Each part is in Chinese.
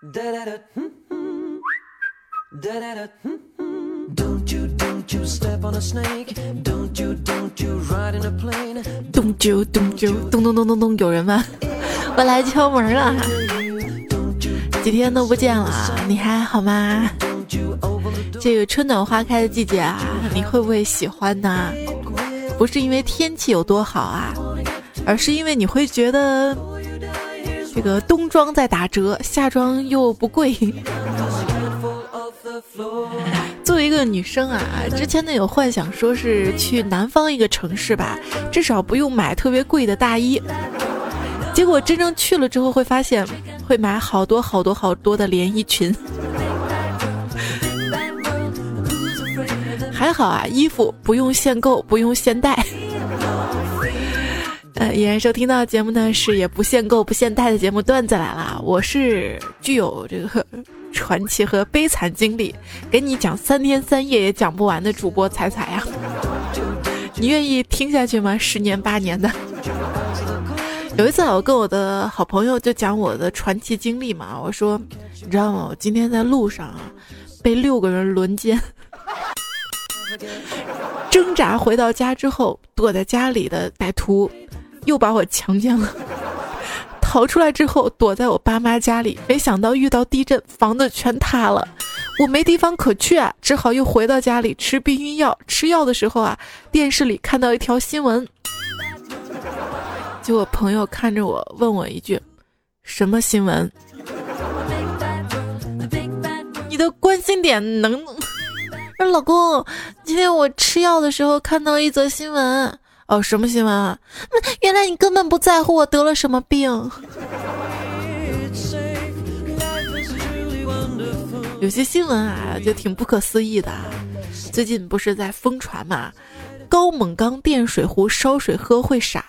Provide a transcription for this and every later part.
咚啾咚啾咚咚咚咚咚，有人吗？我来敲门了，几天都不见了，你还好吗？这个春暖花开的季节啊，你会不会喜欢呢？不是因为天气有多好啊，而是因为你会觉得这个冬装在打折，夏装又不贵。作为一个女生啊，之前呢有幻想说是去南方一个城市吧，至少不用买特别贵的大衣。结果真正去了之后，会发现会买好多好多好多的连衣裙。还好啊，衣服不用限购，不用限带。呃，依然收听到节目呢，是也不限购、不限贷的节目段子来了。我是具有这个 传奇和悲惨经历，给你讲三天三夜也讲不完的主播彩彩呀。你愿意听下去吗？十年八年的。有一次，我跟我的好朋友就讲我的传奇经历嘛。我说，你知道吗？我今天在路上啊，被六个人轮奸。挣扎回到家之后，躲在家里的歹徒又把我强奸了。逃出来之后，躲在我爸妈家里，没想到遇到地震，房子全塌了。我没地方可去啊，只好又回到家里吃避孕药。吃药的时候啊，电视里看到一条新闻。就我朋友看着我，问我一句：“什么新闻？”你的关心点能？老公，今天我吃药的时候看到一则新闻。哦，什么新闻啊？原来你根本不在乎我得了什么病。有些新闻啊，就挺不可思议的。最近不是在疯传嘛？高锰钢电水壶烧水喝会傻。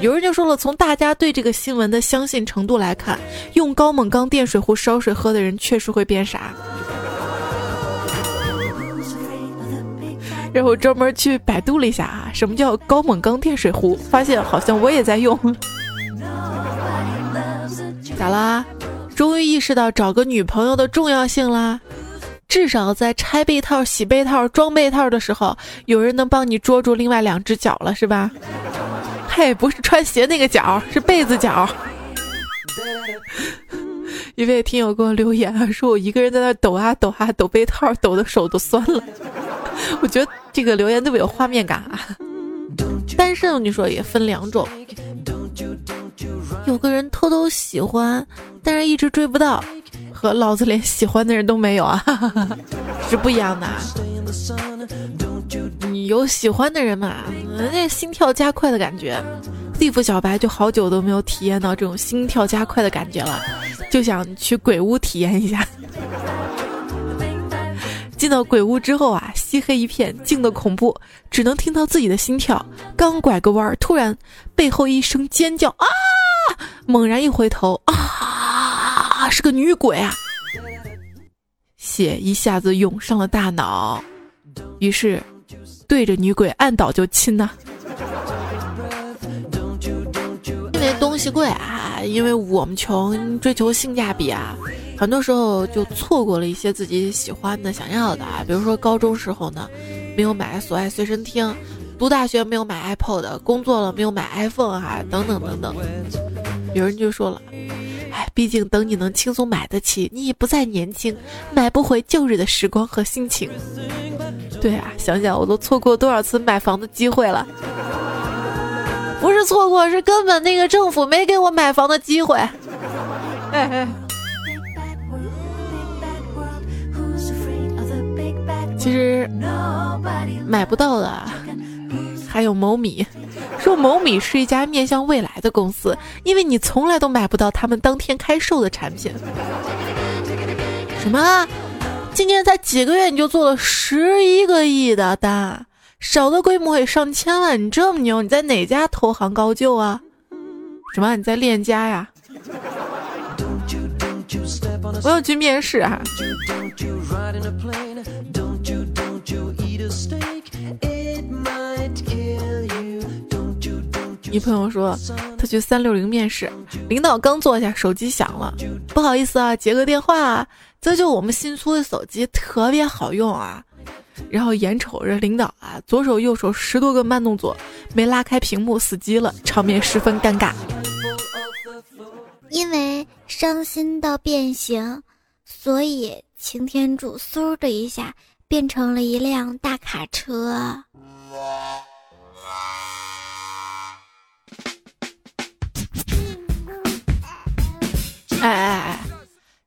有人就说了，从大家对这个新闻的相信程度来看，用高锰钢电水壶烧水喝的人确实会变傻。然后专门去百度了一下啊，什么叫高锰钢电水壶？发现好像我也在用。咋啦？终于意识到找个女朋友的重要性啦？至少在拆被套、洗被套、装被套的时候，有人能帮你捉住另外两只脚了，是吧？嘿，不是穿鞋那个脚，是被子脚。一位听友给我留言啊，说我一个人在那抖啊抖啊抖被套，抖的手都酸了。我觉得这个留言特别有画面感啊！单身，你说也分两种，有个人偷偷喜欢，但是一直追不到，和老子连喜欢的人都没有啊，是不一样的。你有喜欢的人嘛？那心跳加快的感觉，地府小白就好久都没有体验到这种心跳加快的感觉了，就想去鬼屋体验一下。进到鬼屋之后啊，漆黑一片，静的恐怖，只能听到自己的心跳。刚拐个弯，突然背后一声尖叫啊！猛然一回头啊，是个女鬼啊！血一下子涌上了大脑，于是对着女鬼按倒就亲呐。因为东西贵啊，因为我们穷，追求性价比啊。很多时候就错过了一些自己喜欢的、想要的啊，比如说高中时候呢，没有买索爱随身听；读大学没有买 iPod；工作了没有买 iPhone 啊，等等等等。有人就说了，哎，毕竟等你能轻松买得起，你也不再年轻，买不回旧日的时光和心情。对啊，想想我都错过多少次买房的机会了，不是错过，是根本那个政府没给我买房的机会。哎哎。其实买不到的还有某米，说某米是一家面向未来的公司，因为你从来都买不到他们当天开售的产品。什么？今年才几个月你就做了十一个亿的单，少的规模也上千万，你这么牛，你在哪家投行高就啊？什么？你在链家呀？我要去面试啊！女朋友说她去三六零面试，领导刚坐下，手机响了，不好意思啊，接个电话啊。这就我们新出的手机特别好用啊。然后眼瞅着领导啊，左手右手十多个慢动作，没拉开屏幕死机了，场面十分尴尬。因为伤心到变形，所以擎天柱嗖的一下变成了一辆大卡车。哎哎哎，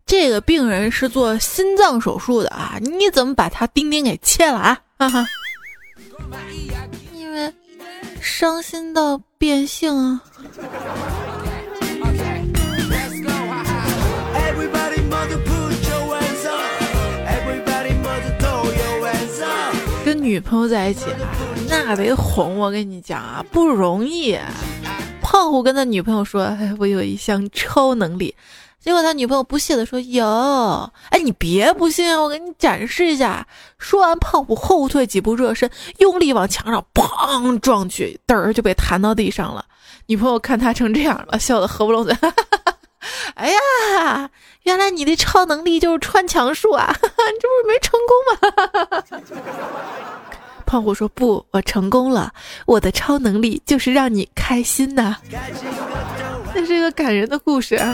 这个病人是做心脏手术的啊，你怎么把他丁丁给切了啊？哈哈，因为伤心到变性啊。女朋友在一起，那得哄，我跟你讲啊，不容易。胖虎跟他女朋友说：“哎，我有一项超能力。”结果他女朋友不屑的说：“有，哎，你别不信，我给你展示一下。”说完，胖虎后退几步，热身，用力往墙上砰撞去，嘚儿就被弹到地上了。女朋友看他成这样了，笑得合不拢嘴。哎呀，原来你的超能力就是穿墙术啊！你 这不是没成功吗？胖虎说：“不，我成功了。我的超能力就是让你开心呐。”这是一个感人的故事啊。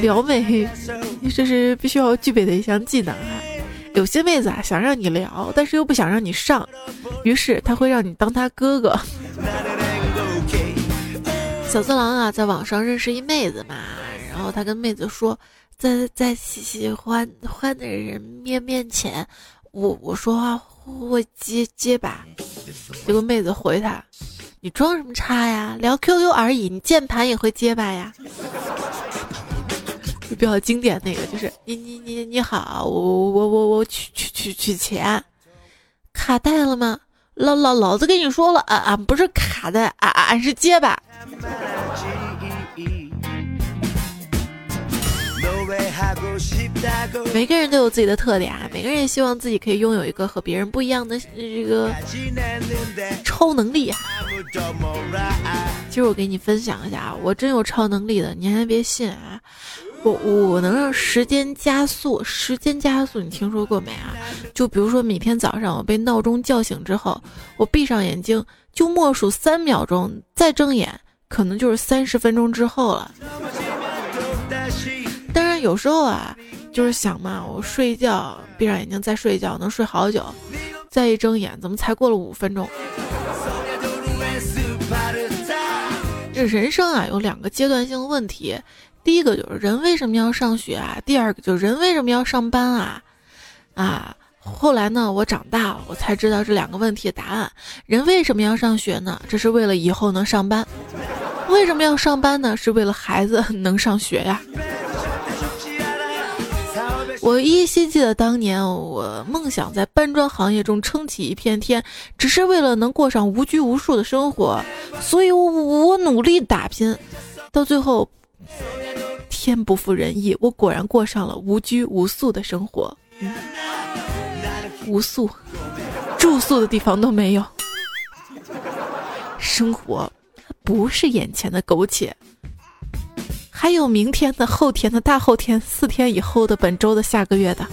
撩妹，这是必须要具备的一项技能啊！有些妹子啊想让你聊，但是又不想让你上，于是他会让你当他哥哥。小色狼啊，在网上认识一妹子嘛，然后他跟妹子说，在在喜欢欢的人面面前，我我说话会结结巴，结果妹子回他，你装什么叉呀？聊 QQ 而已，你键盘也会结巴呀？就比较经典那个，就是你你你你好，我我我我取取取取钱，卡带了吗？老老老子跟你说了，俺俺不是卡带，俺俺是结巴。每个人都有自己的特点啊，每个人也希望自己可以拥有一个和别人不一样的这个超能力。其实我给你分享一下啊，我真有超能力的，你还别信啊。我我能让时间加速，时间加速，你听说过没啊？就比如说每天早上我被闹钟叫醒之后，我闭上眼睛就默数三秒钟，再睁眼可能就是三十分钟之后了。当然有时候啊，就是想嘛，我睡觉闭上眼睛再睡觉能睡好久，再一睁眼怎么才过了五分钟？这人生啊有两个阶段性问题。第一个就是人为什么要上学啊？第二个就是人为什么要上班啊？啊，后来呢，我长大了，我才知道这两个问题的答案。人为什么要上学呢？这是为了以后能上班。为什么要上班呢？是为了孩子能上学呀。我依稀记得当年，我梦想在搬砖行业中撑起一片天，只是为了能过上无拘无束的生活，所以我我努力打拼，到最后。天不负人意，我果然过上了无拘无束的生活。无宿，住宿的地方都没有。生活不是眼前的苟且，还有明天的、后天的、大后天、四天以后的、本周的、下个月的。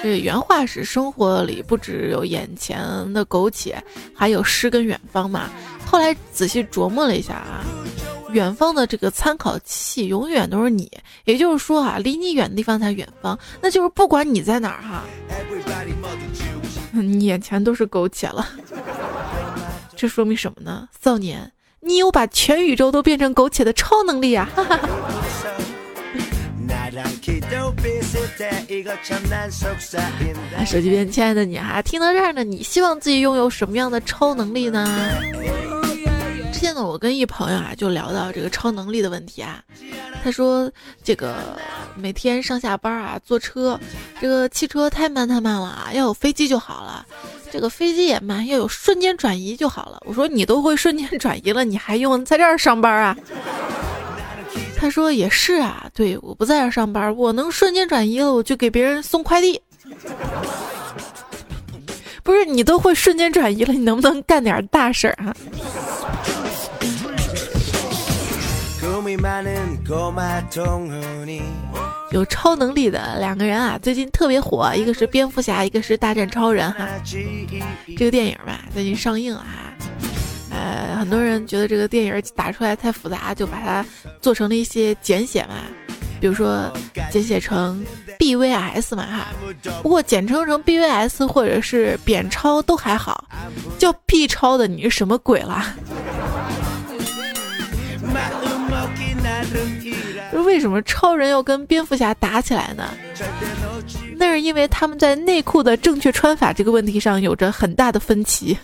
这原话是：生活里不只有眼前的苟且，还有诗跟远方嘛。后来仔细琢磨了一下啊，远方的这个参考器永远都是你，也就是说啊，离你远的地方才远方，那就是不管你在哪儿哈，你眼前都是苟且了。这说明什么呢？少年，你有把全宇宙都变成苟且的超能力啊！哈哈。啊，手机边亲爱的你哈，听到这儿呢，你希望自己拥有什么样的超能力呢？之前呢，我跟一朋友啊就聊到这个超能力的问题啊，他说这个每天上下班啊坐车，这个汽车太慢太慢了啊，要有飞机就好了，这个飞机也慢，要有瞬间转移就好了。我说你都会瞬间转移了，你还用在这儿上班啊？他说也是啊，对，我不在这上班，我能瞬间转移了，我就给别人送快递。不是你都会瞬间转移了，你能不能干点大事儿啊？有超能力的两个人啊，最近特别火，一个是蝙蝠侠，一个是大战超人哈。这个电影吧，最近上映了哈。呃，很多人觉得这个电影打出来太复杂，就把它做成了一些简写嘛，比如说简写成 BVS 嘛哈。不过简称成 BVS 或者是扁超都还好，叫 B 超的你是什么鬼啦？为什么超人要跟蝙蝠侠打起来呢？那是因为他们在内裤的正确穿法这个问题上有着很大的分歧。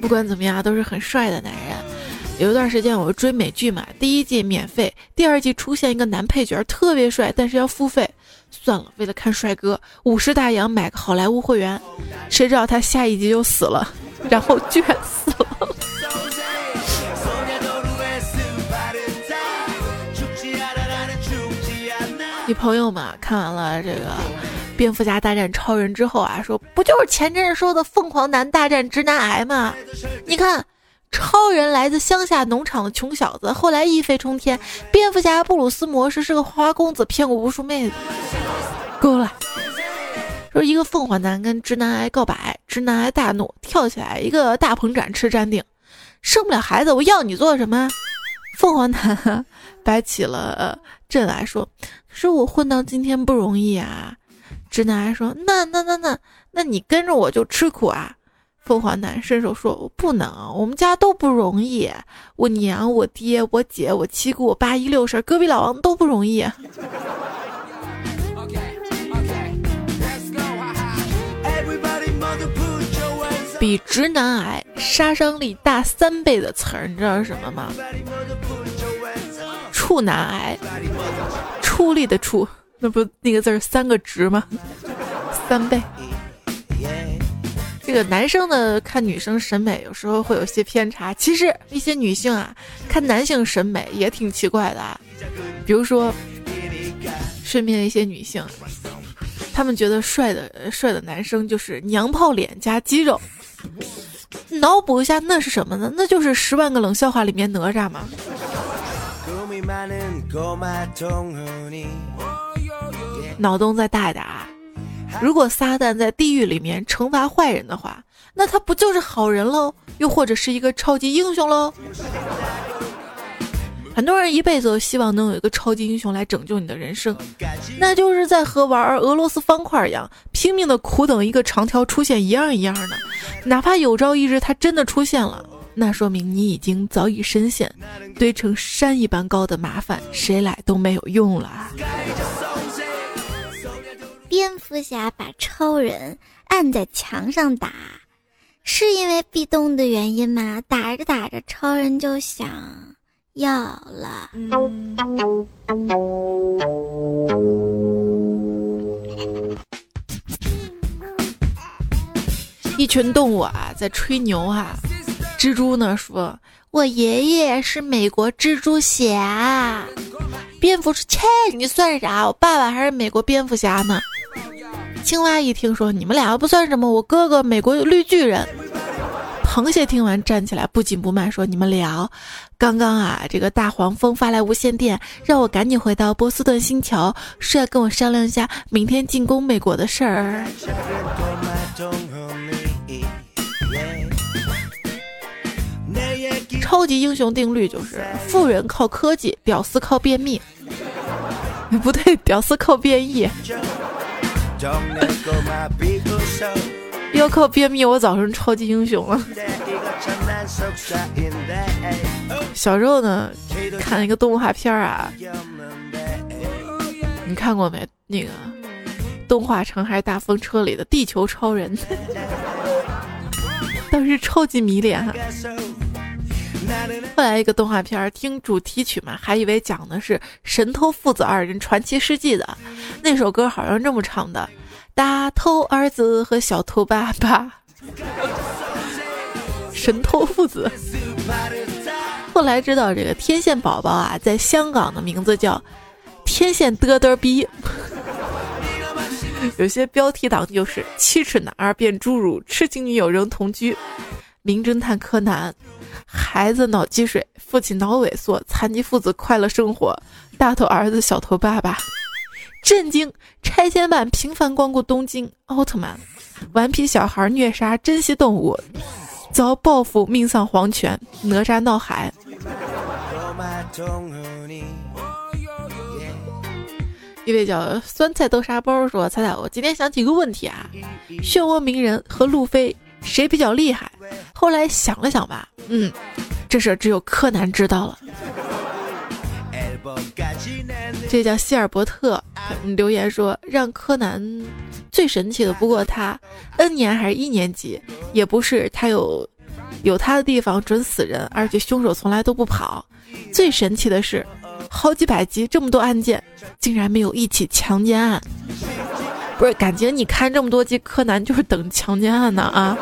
不管怎么样，都是很帅的男人。有一段时间我追美剧嘛，第一季免费，第二季出现一个男配角特别帅，但是要付费。算了，为了看帅哥，五十大洋买个好莱坞会员。谁知道他下一集就死了，然后居然死了。你朋友们看完了这个《蝙蝠侠大战超人》之后啊，说不就是前阵说的凤凰男大战直男癌吗？你看，超人来自乡下农场的穷小子，后来一飞冲天；蝙蝠侠布鲁斯模式是个花花公子，骗过无数妹子。够了，说一个凤凰男跟直男癌告白，直男癌大怒，跳起来一个大鹏展翅站定，生不了孩子，我要你做什么？凤凰男摆起了阵来说：“是我混到今天不容易啊。”直男癌说：“那那那那，那你跟着我就吃苦啊。”凤凰男伸手说：“我不能，我们家都不容易，我娘、我爹、我姐、我七姑、我八姨六婶、隔壁老王都不容易。”比直男癌杀伤力大三倍的词儿，你知道是什么吗？处男癌，出力的处，那不那个字儿三个值吗？三倍。这个男生呢看女生审美有时候会有些偏差，其实一些女性啊看男性审美也挺奇怪的啊。比如说身边一些女性，她们觉得帅的帅的男生就是娘炮脸加肌肉。脑补一下，那是什么呢？那就是《十万个冷笑话》里面哪吒嘛。脑洞再大一点啊！如果撒旦在地狱里面惩罚坏人的话，那他不就是好人喽？又或者是一个超级英雄喽？很多人一辈子都希望能有一个超级英雄来拯救你的人生，那就是在和玩俄罗斯方块一样，拼命的苦等一个长条出现一样一样的。哪怕有朝一日他真的出现了，那说明你已经早已深陷堆成山一般高的麻烦，谁来都没有用了。蝙蝠侠把超人按在墙上打，是因为壁咚的原因吗？打着打着，超人就想。要了，一群动物啊在吹牛啊。蜘蛛呢说：“我爷爷是美国蜘蛛侠。”蝙蝠说：“切，你算啥？我爸爸还是美国蝙蝠侠呢。”青蛙一听说：“你们俩不算什么，我哥哥美国绿巨人。”螃蟹听完站起来，不紧不慢说：“你们聊，刚刚啊，这个大黄蜂发来无线电，让我赶紧回到波斯顿星球，说要跟我商量一下明天进攻美国的事儿。”超级英雄定律就是：富人靠科技，屌丝靠便秘。不对，屌丝靠变异。要靠便秘，我早成超级英雄了。小时候呢，看一个动画片啊，你看过没？那个动画城还是大风车里的地球超人，当时超级迷恋哈。后来一个动画片，听主题曲嘛，还以为讲的是神偷父子二人传奇事迹的。那首歌好像这么唱的。大头儿子和小头爸爸，神偷父子。后来知道这个天线宝宝啊，在香港的名字叫天线嘚嘚逼。有些标题党就是七尺男儿变侏儒，痴情女友仍同居。名侦探柯南，孩子脑积水，父亲脑萎缩，残疾父子快乐生活，大头儿子小头爸爸。震惊！拆迁版频繁光顾东京。奥特曼，顽皮小孩虐杀珍稀动物，遭报复命丧黄泉。哪吒闹海。一位叫酸菜豆沙包说：“猜猜我今天想起一个问题啊，漩涡鸣人和路飞谁比较厉害？后来想了想吧，嗯，这事只有柯南知道了。”这叫希尔伯特留言说：“让柯南最神奇的不过他 N 年还是一年级，也不是他有有他的地方准死人，而且凶手从来都不跑。最神奇的是，好几百集这么多案件，竟然没有一起强奸案。不是，感觉你看这么多集柯南就是等强奸案呢啊！”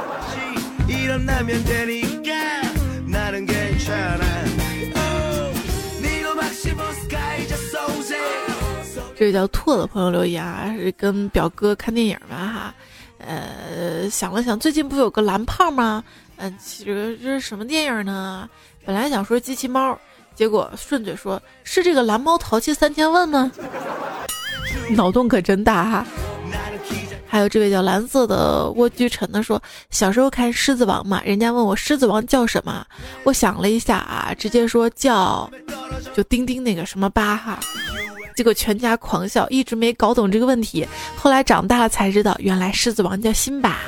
这个叫拓的朋友留言啊，是跟表哥看电影吧哈，呃，想了想，最近不有个蓝胖吗？嗯，其实这是什么电影呢？本来想说机器猫，结果顺嘴说是这个蓝猫淘气三千问吗？脑洞可真大哈！还有这位叫蓝色的蜗居尘的说，小时候看《狮子王》嘛，人家问我《狮子王》叫什么，我想了一下啊，直接说叫就丁丁那个什么八哈。结果全家狂笑，一直没搞懂这个问题。后来长大了才知道，原来狮子王叫辛巴。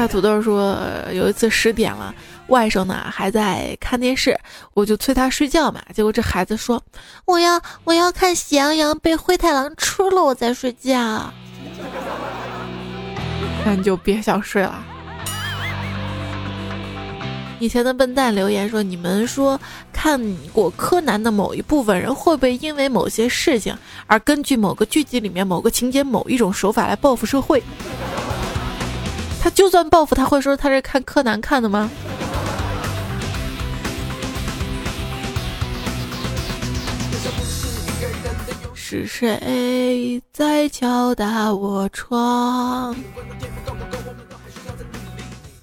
大土豆说，有一次十点了，外甥呢还在看电视，我就催他睡觉嘛。结果这孩子说：“我要我要看喜羊羊被灰太狼吃了，我再睡觉。”那你就别想睡了。以前的笨蛋留言说：“你们说看过柯南的某一部分人，会不会因为某些事情而根据某个剧集里面某个情节、某一种手法来报复社会？他就算报复，他会说他是看柯南看的吗？”是谁在敲打我窗？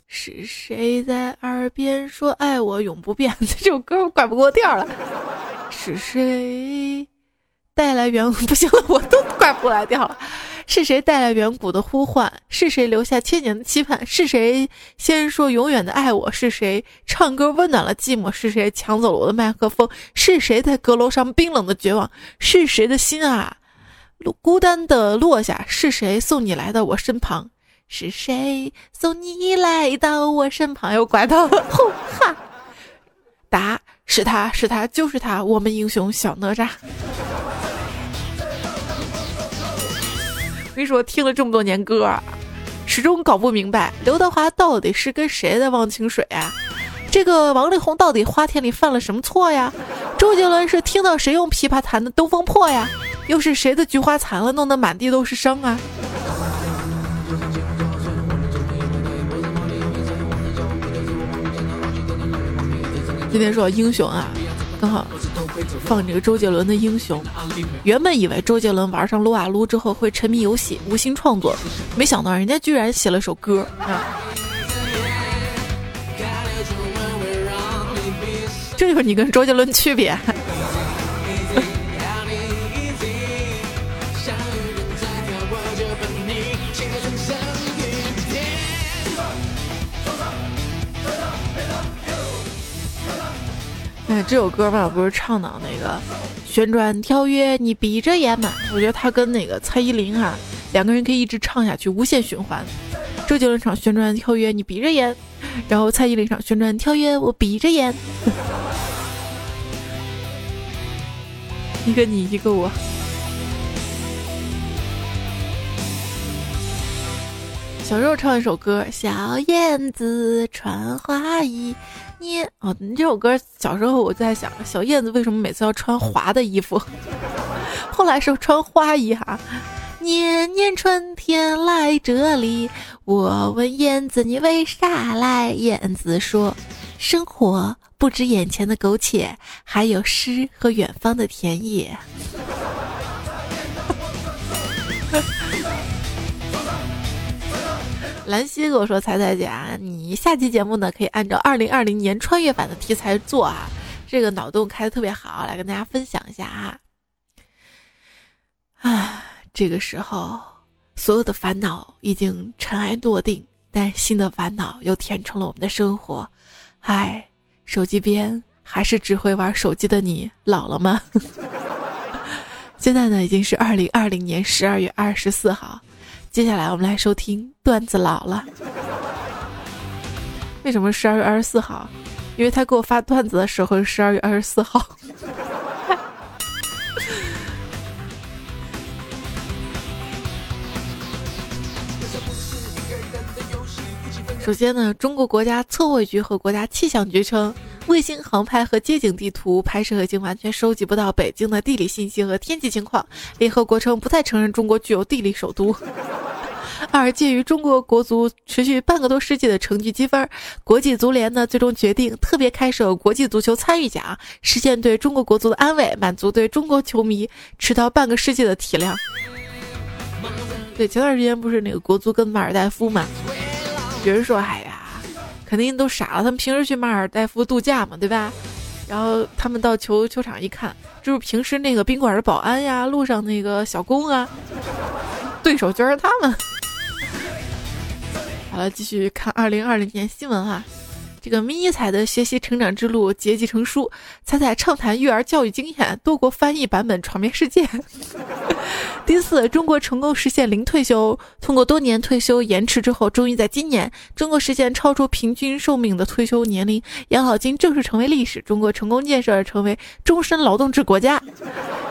是谁在耳边说爱我永不变？这首歌我拐不过调了。是谁带来远古？不行了，我都拐不过来调了。是谁带来远古的呼唤？是谁留下千年的期盼？是谁先说永远的爱我？是谁唱歌温暖了寂寞？是谁抢走了我的麦克风？是谁在阁楼上冰冷的绝望？是谁的心啊，孤单的落下？是谁送你来到我身旁？是谁送你来到我身旁？又拐到了，吼哈！答：是他是他就是他，我们英雄小哪吒。我跟你说，听了这么多年歌，始终搞不明白刘德华到底是跟谁在忘情水啊？这个王力宏到底花田里犯了什么错呀？周杰伦是听到谁用琵琶弹的《东风破》呀？又是谁的菊花残了，弄得满地都是伤啊？今天说英雄啊，刚好放这个周杰伦的《英雄》。原本以为周杰伦玩上撸啊撸之后会沉迷游戏、无心创作，没想到人家居然写了首歌啊！这就是你跟周杰伦区别。哎，这首歌吧，不是唱的那个旋转跳跃，你闭着眼嘛？我觉得他跟那个蔡依林哈，两个人可以一直唱下去，无限循环。周杰伦唱旋转跳跃，你闭着眼，然后蔡依林唱旋转跳跃，我闭着眼。一个你，一个我。小时候唱一首歌，小燕子穿花衣。你哦，你这首歌小时候我就在想，小燕子为什么每次要穿滑的衣服？后来是穿花衣哈。年年春天来这里，我问燕子你为啥来？燕子说，生活不止眼前的苟且，还有诗和远方的田野。兰溪跟我说：“彩彩姐啊，你下期节目呢可以按照二零二零年穿越版的题材做啊，这个脑洞开的特别好，来跟大家分享一下啊。”啊，这个时候所有的烦恼已经尘埃落定，但新的烦恼又填充了我们的生活。嗨，手机边还是只会玩手机的你，老了吗？现在呢已经是二零二零年十二月二十四号。接下来我们来收听段子老了。为什么十二月二十四号？因为他给我发段子的时候是十二月二十四号。首先呢，中国国家测绘局和国家气象局称，卫星航拍和街景地图拍摄已经完全收集不到北京的地理信息和天气情况。联合国称不再承认中国具有地理首都。二，鉴于中国国足持续半个多世纪的成绩积分，国际足联呢最终决定特别开设国际足球参与奖，实现对中国国足的安慰，满足对中国球迷迟到半个世纪的体谅。对，前段时间不是那个国足跟马尔代夫嘛，有人说，哎呀，肯定都傻了，他们平时去马尔代夫度假嘛，对吧？然后他们到球球场一看，就是平时那个宾馆的保安呀，路上那个小工啊，对手居然是他们。好了，继续看二零二零年新闻哈。这个迷彩的学习成长之路结集成书，彩彩畅谈育儿教育经验，多国翻译版本传遍世界。第四，中国成功实现零退休，通过多年退休延迟之后，终于在今年，中国实现超出平均寿命的退休年龄，养老金正式成为历史。中国成功建设成为终身劳动制国家。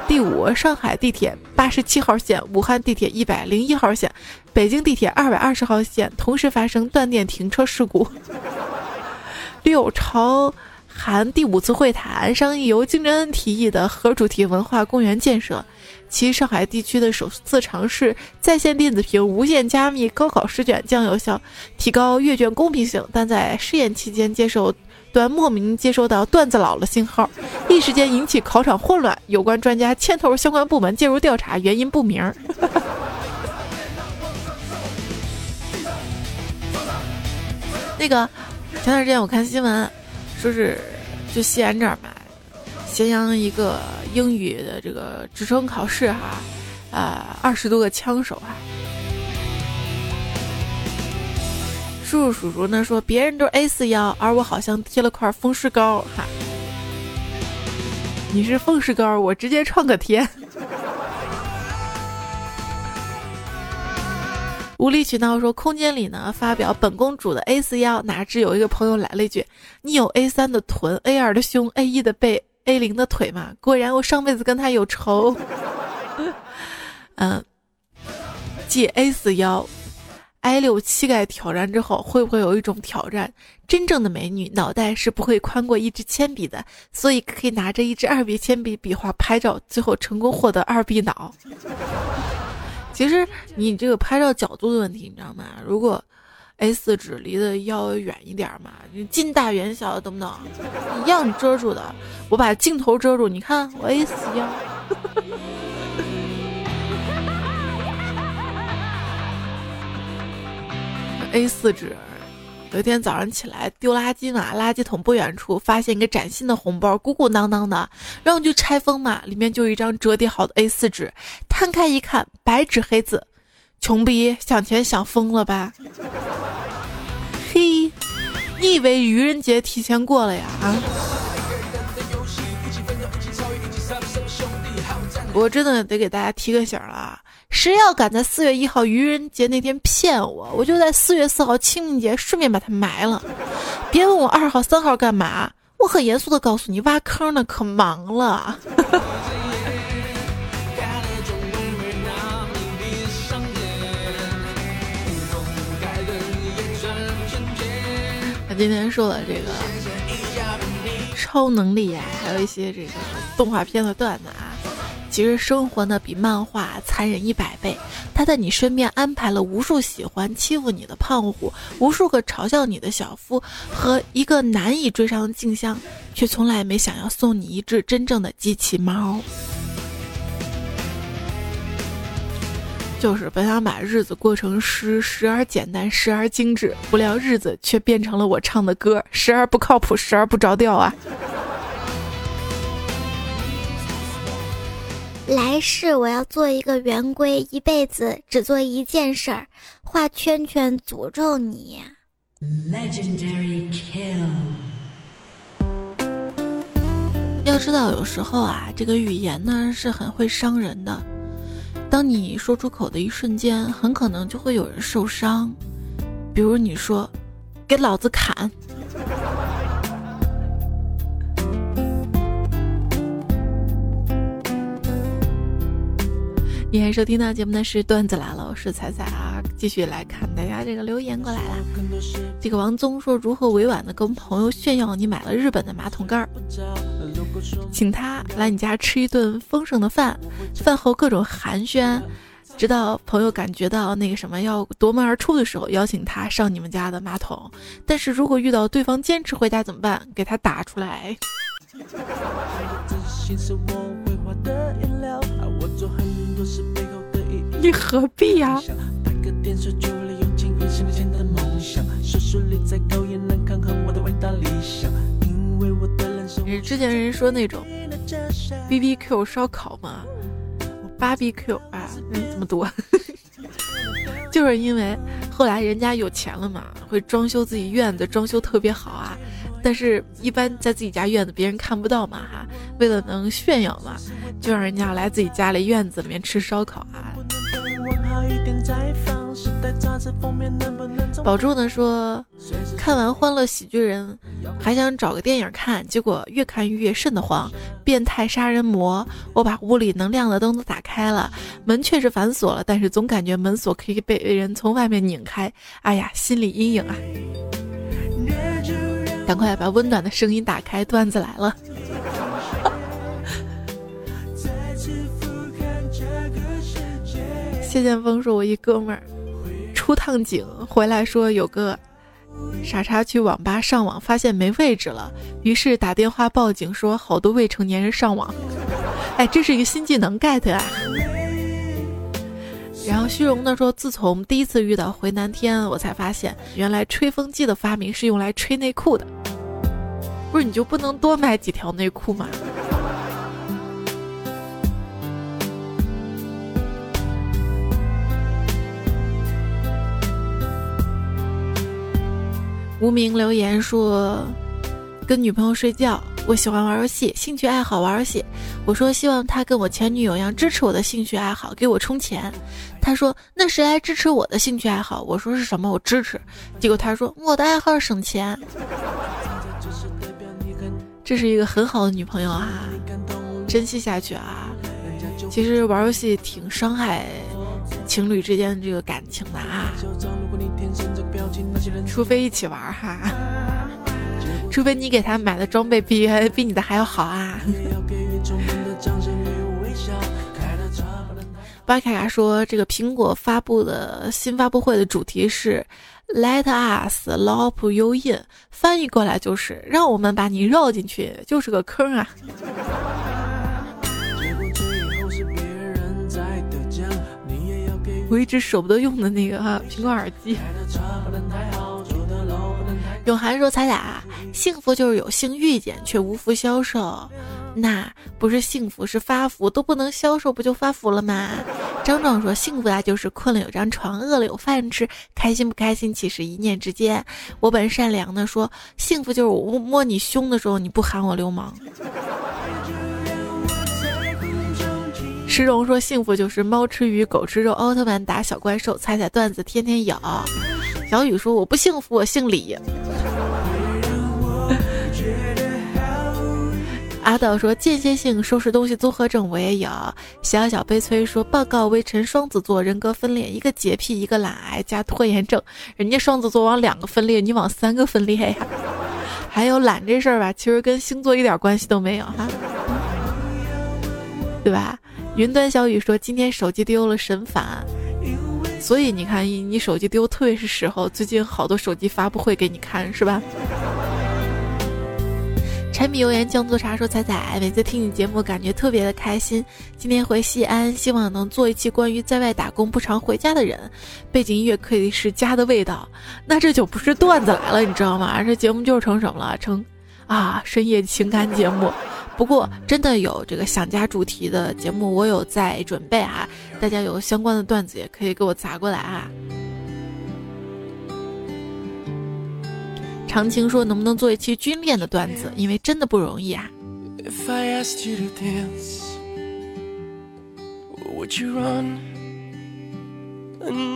第五，上海地铁八十七号线、武汉地铁一百零一号线、北京地铁二百二十号线同时发生断电停车事故。六，朝韩第五次会谈商议由金正恩提议的核主题文化公园建设。其上海地区的首次尝试在线电子屏无线加密高考试卷将有效提高阅卷公平性，但在试验期间接受端莫名接收到段子老了信号，一时间引起考场混乱。有关专家牵头相关部门介入调查，原因不明。那个。前段时间我看新闻，说是就西安这儿嘛，咸阳一个英语的这个职称考试哈，啊，二十多个枪手哈。叔叔叔叔呢说别人都 A 四腰，而我好像贴了块风湿膏哈。你是风湿膏，我直接创可贴。无理取闹说，空间里呢发表本公主的 A 四腰，哪知有一个朋友来了一句：“你有 A 三的臀，A 二的胸，A 一的背，A 零的腿吗？”果然，我上辈子跟他有仇。嗯，借 A 四腰，I 六膝盖挑战之后，会不会有一种挑战？真正的美女脑袋是不会宽过一支铅笔的，所以可以拿着一支二 B 铅笔笔画拍照，最后成功获得二 B 脑。其实你这个拍照角度的问题，你知道吗？如果 A 四纸离得要远一点嘛，你近大远小，懂不懂？一样遮住的。我把镜头遮住，你看我 A 四腰。A 四纸。有一天早上起来丢垃圾嘛，垃圾桶不远处发现一个崭新的红包，鼓鼓囊囊的，然后就拆封嘛，里面就有一张折叠好的 A4 纸，摊开一看，白纸黑字，穷逼想钱想疯了吧？嘿，你以为愚人节提前过了呀？啊！我真的得给大家提个醒了。谁要敢在四月一号愚人节那天骗我，我就在四月四号清明节顺便把他埋了。别问我二号、三号干嘛，我很严肃的告诉你，挖坑呢，可忙了。他今天说了这个超能力呀，还有一些这个动画片的段子啊。其实生活呢比漫画残忍一百倍。他在你身边安排了无数喜欢欺负你的胖虎，无数个嘲笑你的小夫，和一个难以追上的静香，却从来没想要送你一只真正的机器猫。就是本想把日子过成诗，时而简单，时而精致，不料日子却变成了我唱的歌，时而不靠谱，时而不着调啊！来世我要做一个圆规，一辈子只做一件事儿，画圈圈诅咒你。Legendary kill。要知道，有时候啊，这个语言呢是很会伤人的。当你说出口的一瞬间，很可能就会有人受伤。比如你说：“给老子砍！”你还收听到节目的是段子来了，我是彩彩啊，继续来看大家这个留言过来啦。这个王宗说如何委婉的跟朋友炫耀你买了日本的马桶盖儿，请他来你家吃一顿丰盛的饭，饭后各种寒暄，直到朋友感觉到那个什么要夺门而出的时候，邀请他上你们家的马桶。但是如果遇到对方坚持回家怎么办？给他打出来。你何必呀？你之前人说那种 B B Q 烧烤吗？八 B Q 啊，这么多，就是因为后来人家有钱了嘛，会装修自己院子，装修特别好啊。但是，一般在自己家院子别人看不到嘛哈，为了能炫耀嘛，就让人家来自己家里院子里面吃烧烤啊。宝柱呢说，看完《欢乐喜剧人》，还想找个电影看，结果越看越瘆得慌。变态杀人魔，我把屋里能亮的灯都打开了，门确实反锁了，但是总感觉门锁可以被人从外面拧开，哎呀，心理阴影啊！赶快把温暖的声音打开，段子来了。谢剑锋说：“我一哥们儿出趟警回来，说有个傻叉去网吧上网，发现没位置了，于是打电话报警，说好多未成年人上网。哎，这是一个新技能 get 啊！”然后虚荣的说：“自从第一次遇到回南天，我才发现原来吹风机的发明是用来吹内裤的。不是你就不能多买几条内裤吗？”无名留言说：“跟女朋友睡觉。”我喜欢玩游戏，兴趣爱好玩游戏。我说希望他跟我前女友一样支持我的兴趣爱好，给我充钱。他说那谁来支持我的兴趣爱好？我说是什么？我支持。结果他说我的爱好省钱。这是一个很好的女朋友啊，珍惜下去啊。其实玩游戏挺伤害情侣之间这个感情的啊，除非一起玩哈。除非你给他买的装备比 比你的还要好啊！巴卡卡说，这个苹果发布的新发布会的主题是 “Let us loop you in”，翻译过来就是“让我们把你绕进去”，就是个坑啊！我一直舍不得用的那个苹果耳机。永涵说：“彩彩，幸福就是有幸遇见，却无福消受。那不是幸福，是发福，都不能消受，不就发福了吗？”张壮说：“幸福啊，就是困了有张床，饿了有饭吃，开心不开心，其实一念之间。”我本善良的说：“幸福就是我摸你胸的时候，你不喊我流氓。”石荣说：“幸福就是猫吃鱼，狗吃肉，奥特曼打小怪兽，彩彩段子天天有。”小雨说：“我不幸福，我姓李。”阿道说：“间歇性收拾东西综合症我也有。”小小悲催说：“报告微臣双子座人格分裂，一个洁癖，一个懒癌加拖延症。人家双子座往两个分裂，你往三个分裂呀？还有懒这事儿吧，其实跟星座一点关系都没有哈，对吧？云端小雨说：“今天手机丢了，神烦。”所以你看，你手机丢特别是时候，最近好多手机发布会给你看，是吧？柴米油盐酱醋茶说：“彩彩，每次听你节目，感觉特别的开心。今天回西安，希望能做一期关于在外打工不常回家的人。背景音乐可以是家的味道，那这就不是段子来了，你知道吗？这节目就是成什么了？成啊，深夜情感节目。不过真的有这个想家主题的节目，我有在准备啊。大家有相关的段子也可以给我砸过来啊。”长青说：“能不能做一期军恋的段子？因为真的不容易啊。”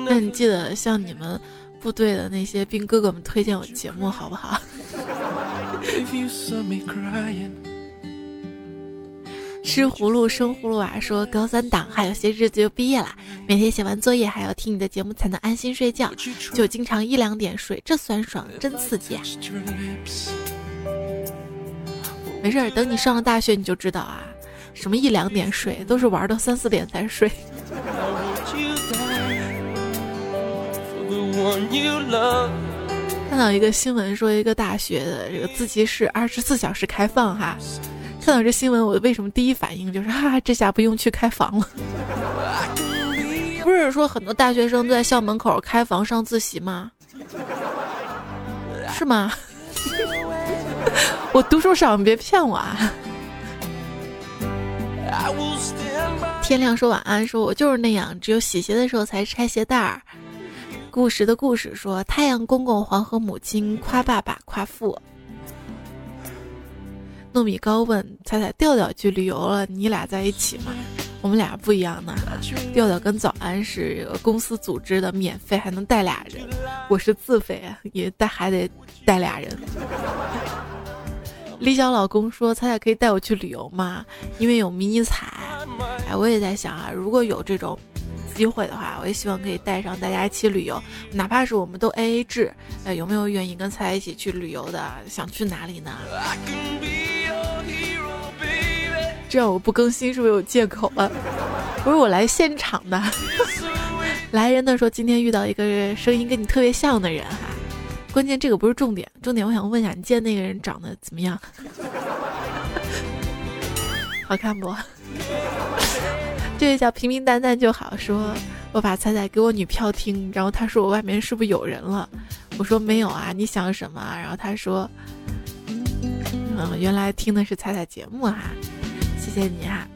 那你记得向你们部队的那些兵哥哥们推荐我节目好不好？吃葫芦生葫芦娃说高三党还有些日子就毕业了，每天写完作业还要听你的节目才能安心睡觉，就经常一两点睡，这酸爽真刺激啊。没事儿，等你上了大学你就知道啊，什么一两点睡，都是玩到三四点才睡。看到一个新闻说一个大学的这个自习室二十四小时开放哈。看到这新闻，我为什么第一反应就是哈，这下不用去开房了？不是说很多大学生都在校门口开房上自习吗？是吗？我读书少，你别骗我啊！天亮说晚安，说我就是那样，只有洗鞋的时候才拆鞋带儿。故事的故事说，太阳公公、黄河母亲夸爸爸夸父。糯米糕问彩彩：“调调去旅游了，你俩在一起吗？” 我们俩不一样呢。调调跟早安是公司组织的，免费还能带俩人。我是自费，也带还得带俩人。李小老公说：“彩彩可以带我去旅游吗？因为有迷你彩。”哎，我也在想啊，如果有这种机会的话，我也希望可以带上大家一起旅游，哪怕是我们都 A A 制。哎，有没有愿意跟彩彩一起去旅游的？想去哪里呢？这样我不更新是不是有借口了？不是我来现场的，来人的说今天遇到一个声音跟你特别像的人哈，关键这个不是重点，重点我想问一下你见那个人长得怎么样？好看不？这位叫平平淡淡就好，说我把彩彩给我女票听，然后他说我外面是不是有人了？我说没有啊，你想什么？然后他说，嗯，原来听的是彩彩节目哈。谢谢你啊！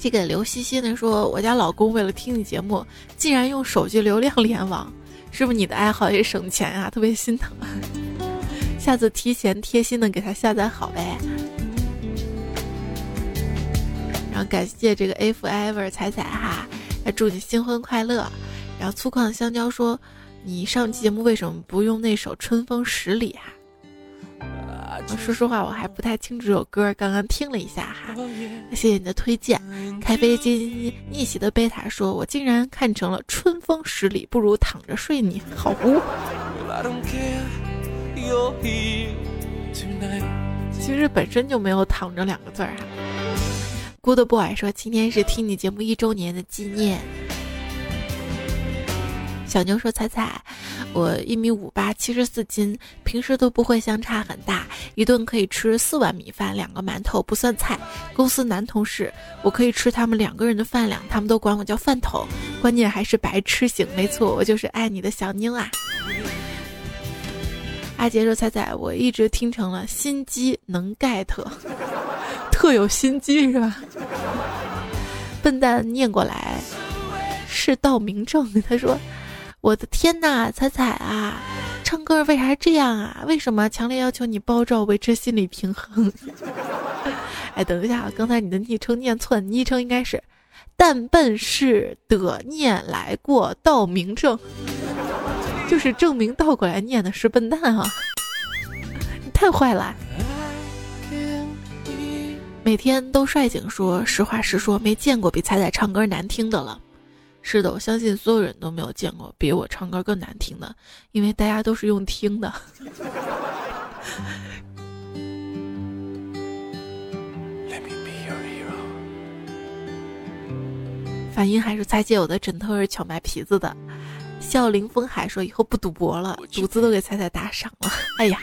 这个刘西西呢说，我家老公为了听你节目，竟然用手机流量联网，是不是你的爱好也省钱啊？特别心疼，下次提前贴心的给他下载好呗。然后感谢这个 F ever 彩彩哈，来祝你新婚快乐。然后粗犷的香蕉说，你上期节目为什么不用那首《春风十里》啊？说实话，我还不太清楚这首歌，刚刚听了一下哈。谢谢你的推荐。开飞机逆袭的贝塔说：“我竟然看成了春风十里，不如躺着睡你好污。”其实本身就没有躺着两个字儿哈。Good boy 说：“今天是听你节目一周年的纪念。”小牛说：“彩彩，我一米五八，七十四斤，平时都不会相差很大，一顿可以吃四碗米饭，两个馒头不算菜。公司男同事，我可以吃他们两个人的饭量，他们都管我叫饭桶。关键还是白吃型，没错，我就是爱你的小妞啊。”阿杰说：“彩彩，我一直听成了心机能 get，特有心机是吧？”笨蛋念过来是道明正，他说。我的天呐，彩彩啊，唱歌为啥这样啊？为什么强烈要求你包照维持心理平衡？哎，等一下，刚才你的昵称念错了，昵称应该是“但笨是的念来过道明正”，就是证明倒过来念的是笨蛋啊！你 太坏了，每天都率警说实话实说，没见过比彩彩唱歌难听的了。是的，我相信所有人都没有见过比我唱歌更难听的，因为大家都是用听的。反应还是猜姐我的枕头是荞麦皮子的。笑林风海说以后不赌博了，赌资都给彩彩打赏了。哎呀，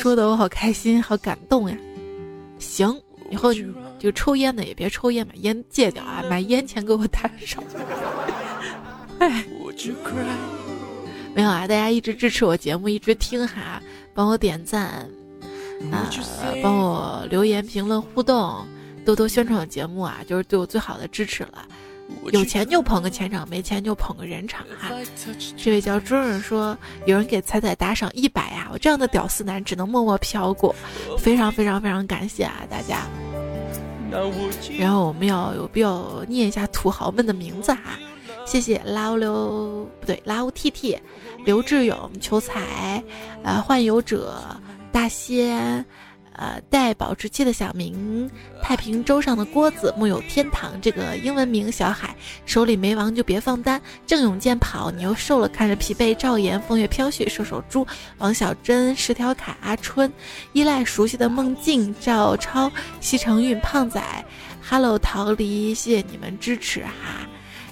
说的我好开心，好感动呀。行，以后就抽烟的也别抽烟，把烟戒掉啊，买烟钱给我打赏。哎，没有啊，大家一直支持我节目，一直听哈，帮我点赞啊，帮我留言评论互动，多多宣传我节目啊，就是对我最好的支持了。有钱就捧个钱场，没钱就捧个人场哈。这位叫周润说，有人给彩彩打赏一百呀，我这样的屌丝男只能默默飘过，非常非常非常感谢啊大家。然后我们要有必要念一下土豪们的名字啊，谢谢拉乌刘不对拉乌 T T，刘志勇、求财，呃幻游者、大仙。呃，带保质期的小明，太平洲上的锅子，木有天堂。这个英文名小海，手里没王就别放单。郑永健跑，你又瘦了，看着疲惫。赵岩，风月飘絮，射手猪。王小珍，十条卡。阿春，依赖熟悉的梦境。赵超，西城运，胖仔。Hello，逃离，谢谢你们支持哈。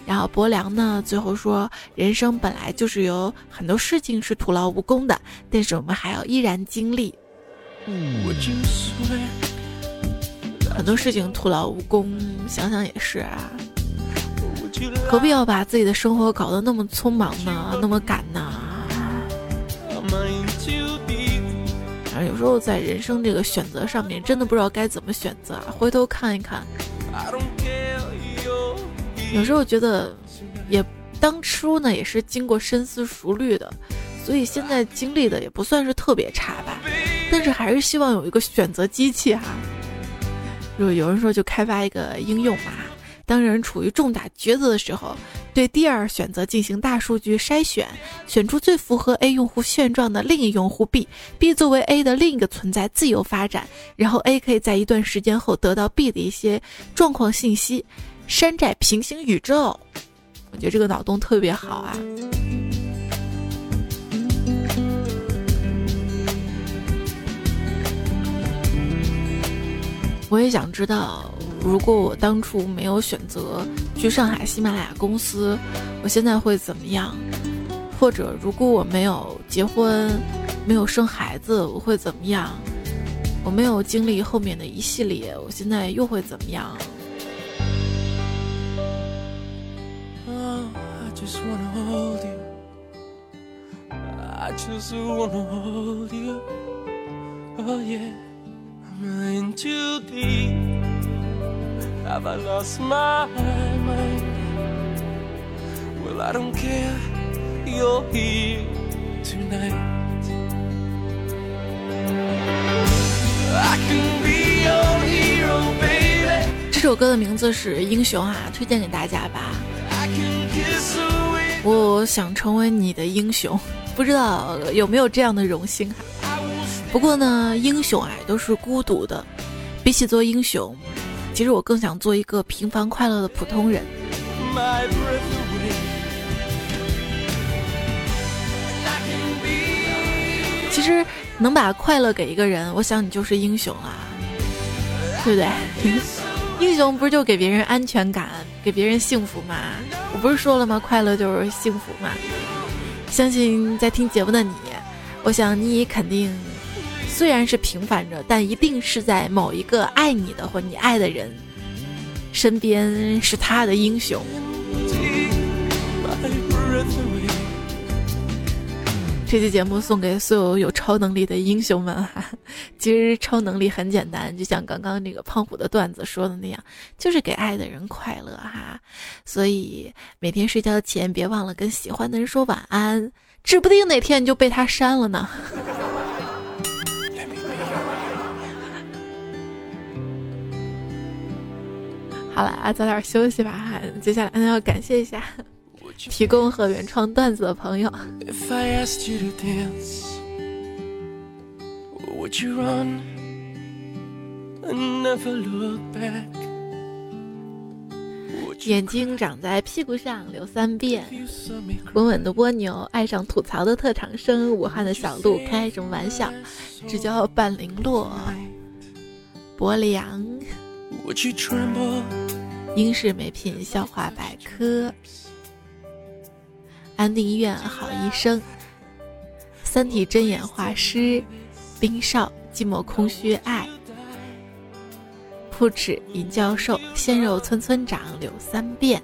然后博良呢，最后说，人生本来就是有很多事情是徒劳无功的，但是我们还要依然经历。很多事情徒劳无功，想想也是啊，何必要把自己的生活搞得那么匆忙呢？那么赶呢？有时候在人生这个选择上面，真的不知道该怎么选择啊。回头看一看，有时候觉得，也当初呢也是经过深思熟虑的，所以现在经历的也不算是特别差吧。但是还是希望有一个选择机器哈。就有人说就开发一个应用嘛，当人处于重大抉择的时候，对第二选择进行大数据筛选，选出最符合 A 用户现状的另一用户 B，B 作为 A 的另一个存在自由发展，然后 A 可以在一段时间后得到 B 的一些状况信息，山寨平行宇宙。我觉得这个脑洞特别好啊。我也想知道，如果我当初没有选择去上海喜马拉雅公司，我现在会怎么样？或者如果我没有结婚，没有生孩子，我会怎么样？我没有经历后面的一系列，我现在又会怎么样？这首歌的名字是《英雄》啊，推荐给大家吧。我想成为你的英雄，不知道有没有这样的荣幸哈。不过呢，英雄啊都是孤独的，比起做英雄，其实我更想做一个平凡快乐的普通人。其实能把快乐给一个人，我想你就是英雄啊，对不对？英雄不是就给别人安全感，给别人幸福吗？我不是说了吗？快乐就是幸福嘛。相信在听节目的你，我想你肯定。虽然是平凡着，但一定是在某一个爱你的或你爱的人身边，是他的英雄。这期节目送给所有有超能力的英雄们哈！其实超能力很简单，就像刚刚那个胖虎的段子说的那样，就是给爱的人快乐哈。所以每天睡觉前别忘了跟喜欢的人说晚安，指不定哪天你就被他删了呢。好了啊，早点休息吧。接下来要感谢一下提供和原创段子的朋友。眼睛长在屁股上流三遍，稳稳的蜗牛爱上吐槽的特长生，武汉的小鹿开什么玩笑？只叫半零落，薄凉。英式美品笑话百科，安定医院好医生，三体真眼画师，冰少寂寞空虚爱，铺纸尹教授，鲜肉村村长柳三变，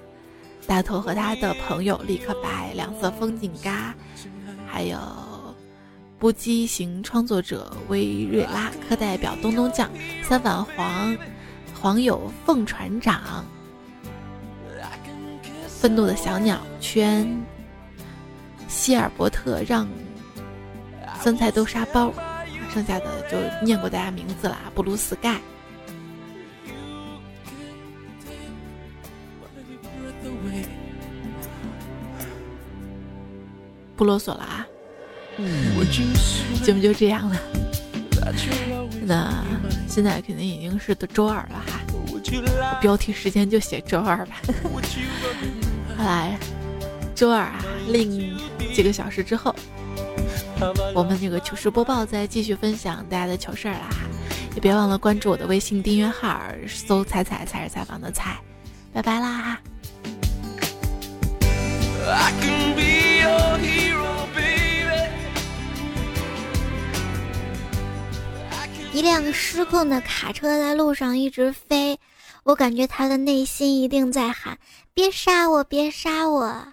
大头和他的朋友立刻白，两色风景嘎，还有不羁型创作者威瑞拉，课代表东东酱，三反黄，黄友凤船长。愤怒的小鸟圈，希尔伯特让酸菜豆沙包，剩下的就念过大家名字了。布鲁斯盖，不啰嗦了啊，节目就这样了。那现在肯定已经是周二了，标题时间就写周二吧。来，周二啊，另几个小时之后，我们这个糗事播报再继续分享大家的糗事儿啦！也别忘了关注我的微信订阅号，搜“彩彩才是采访的彩”，拜拜啦！一辆失控的卡车在路上一直飞，我感觉他的内心一定在喊。别杀我！别杀我！